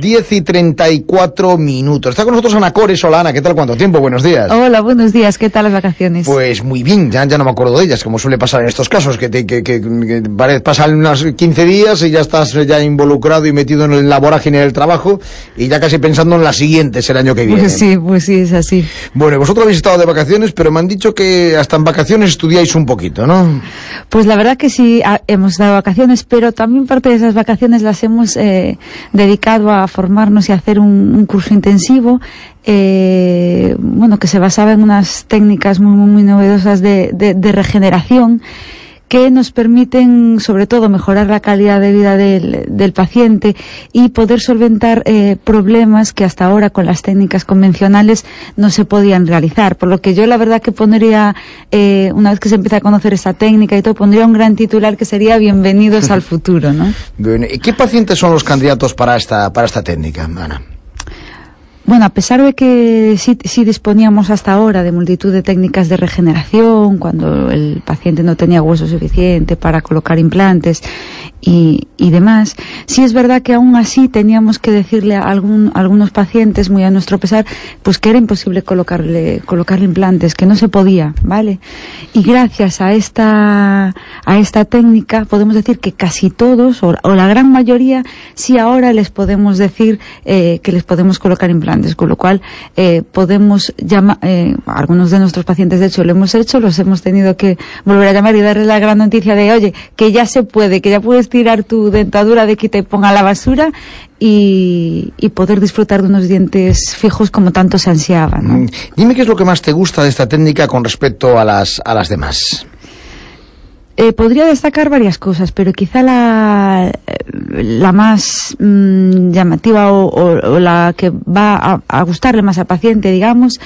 10 y 34 minutos. Está con nosotros Ana Cores. Hola Ana, ¿qué tal? ¿Cuánto tiempo? Buenos días. Hola, buenos días. ¿Qué tal las vacaciones? Pues muy bien, ya, ya no me acuerdo de ellas, como suele pasar en estos casos, que, te, que, que, que pasan unos 15 días y ya estás ya involucrado y metido en la vorágine del trabajo y ya casi pensando en las siguientes el año que viene. Pues sí, pues sí, es así. Bueno, vosotros habéis estado de vacaciones, pero me han dicho que hasta en vacaciones estudiáis un poquito, ¿no? Pues la verdad que sí, hemos dado vacaciones, pero también parte de esas vacaciones las hemos eh, dedicado a formarnos y hacer un, un curso intensivo, eh, bueno, que se basaba en unas técnicas muy, muy, muy novedosas de, de- de regeneración que nos permiten, sobre todo, mejorar la calidad de vida del, del paciente y poder solventar eh, problemas que hasta ahora con las técnicas convencionales no se podían realizar. Por lo que yo la verdad que pondría, eh, una vez que se empieza a conocer esta técnica y todo, pondría un gran titular que sería Bienvenidos al futuro, ¿no? Bueno, ¿y qué pacientes son los candidatos para esta, para esta técnica, Ana? Bueno, a pesar de que sí, sí disponíamos hasta ahora de multitud de técnicas de regeneración, cuando el paciente no tenía hueso suficiente para colocar implantes y, y demás, sí es verdad que aún así teníamos que decirle a algún, algunos pacientes, muy a nuestro pesar, pues que era imposible colocarle, colocarle implantes, que no se podía, ¿vale? Y gracias a esta, a esta técnica podemos decir que casi todos, o, o la gran mayoría, sí ahora les podemos decir eh, que les podemos colocar implantes, con lo cual eh, podemos llamar, eh, algunos de nuestros pacientes de hecho lo hemos hecho, los hemos tenido que volver a llamar y darles la gran noticia de, oye, que ya se puede, que ya puedes tirar tu dentadura de quita y ponga la basura y, poder disfrutar de unos dientes fijos como tanto se ansiaba, ¿no? Mm, Dime qué es lo que más te gusta de esta técnica con respecto a las, a las demás. Eh, podría destacar varias cosas, pero quizá la, la más mm, llamativa o, la que va a, a gustarle más al paciente, digamos,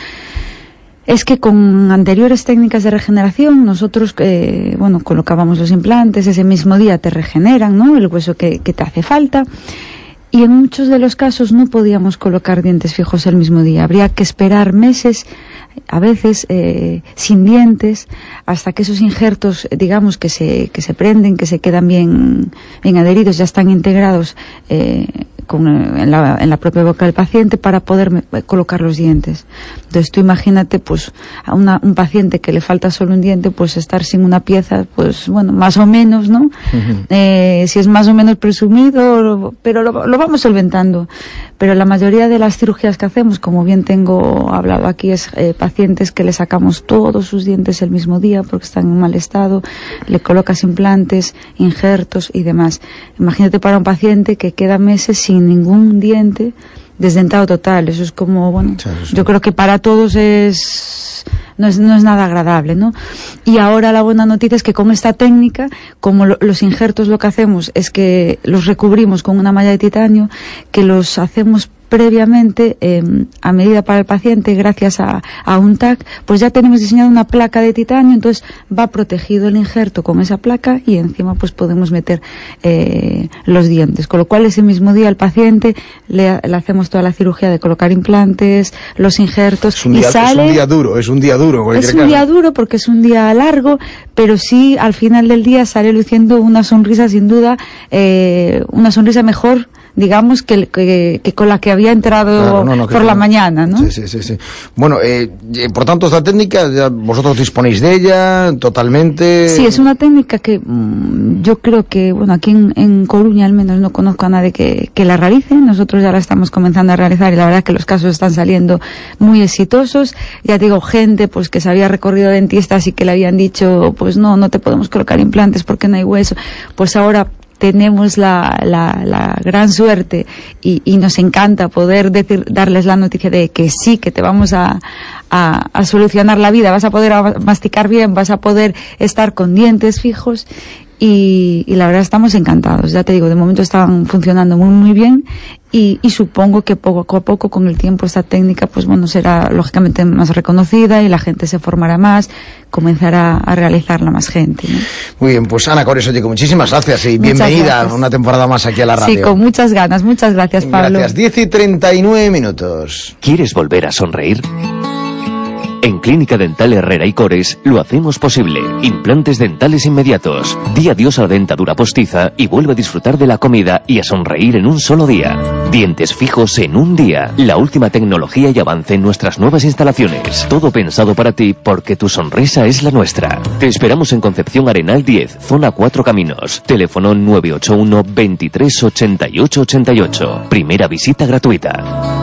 es que con anteriores técnicas de regeneración nosotros, eh, bueno, colocábamos los implantes, ese mismo día te regeneran, ¿no? El hueso que te hace falta. Y en muchos de los casos no podíamos colocar dientes fijos el mismo día. Habría que esperar meses, a veces eh, sin dientes, hasta que esos injertos, eh, digamos, que se, que se prenden, que se quedan bien, bien adheridos, ya están integrados eh, con, eh, en, la, en la propia boca del paciente para poder eh, colocar los dientes. Entonces tú imagínate, pues, a una- un paciente que le falta solo un diente, pues estar sin una pieza, pues, bueno, más o menos, ¿no? Eh, si es más o menos presumido, pero lo, lo vamos solventando. Pero la mayoría de las cirugías que hacemos, como bien tengo hablado aquí, es eh, pacientes que le sacamos todos sus dientes el mismo día porque están en mal estado, le colocas implantes, injertos y demás. Imagínate para un paciente que queda meses sin ningún diente, desdentado total. Eso es como, bueno, yo creo que para todos es no es, no es nada agradable, ¿no? Y ahora la buena noticia es que con esta técnica, como lo- los injertos lo que hacemos es que los recubrimos con una malla de titanio, que los hacemos previamente eh, a medida para el paciente gracias a, a un TAC, pues ya tenemos diseñado una placa de titanio, entonces va protegido el injerto con esa placa y encima pues podemos meter eh, los dientes, con lo cual ese mismo día al paciente le, le hacemos toda la cirugía de colocar implantes, los injertos Es un y día, es sale un día duro, es un día duro. es un caso. día duro porque es un día largo, pero sí al final del día sale luciendo una sonrisa sin duda, eh, una sonrisa mejor, digamos, que, que, que con la que había entrado Claro, no, no, que por la mañana, ¿no? Sí, sí, sí, sí. Bueno, eh, eh, por tanto, esta técnica, ya vosotros disponéis de ella totalmente. Sí, es una técnica que mm, yo creo que, bueno, aquí en, en Coruña al menos no conozco a nadie que, que la realice. Nosotros ya la estamos comenzando a realizar y la verdad que los casos están saliendo muy exitosos. Ya digo, gente pues que se había recorrido dentistas y que le habían dicho, pues no, no te podemos colocar implantes porque no hay hueso. Pues ahora tenemos la, la, la gran suerte y, y nos encanta poder decir, darles la noticia de que sí, que te vamos a, a, a solucionar la vida, vas a poder masticar bien, vas a poder estar con dientes fijos y, y la verdad estamos encantados. Ya te digo, de momento están funcionando muy muy bien y, y supongo que poco a poco con el tiempo esta técnica pues bueno será lógicamente más reconocida y la gente se formará más, comenzará a realizarla más gente. ¿no? Muy bien, pues Ana Cores, oye, muchísimas gracias y Muchas bienvenida gracias. a una temporada más aquí a la radio. Sí, con muchas ganas. Muchas gracias, Pablo. Gracias. 10 y 39 minutos. ¿Quieres volver a sonreír? En Clínica Dental Herrera y Cores lo hacemos posible. Implantes dentales inmediatos. Di adiós a la dentadura postiza y vuelve a disfrutar de la comida y a sonreír en un solo día. Dientes fijos en un día. La última tecnología y avance en nuestras nuevas instalaciones. Todo pensado para ti porque tu sonrisa es la nuestra. Te esperamos en Concepción Arenal 10, zona 4 Caminos. Teléfono 981 23 88 88. Primera visita gratuita.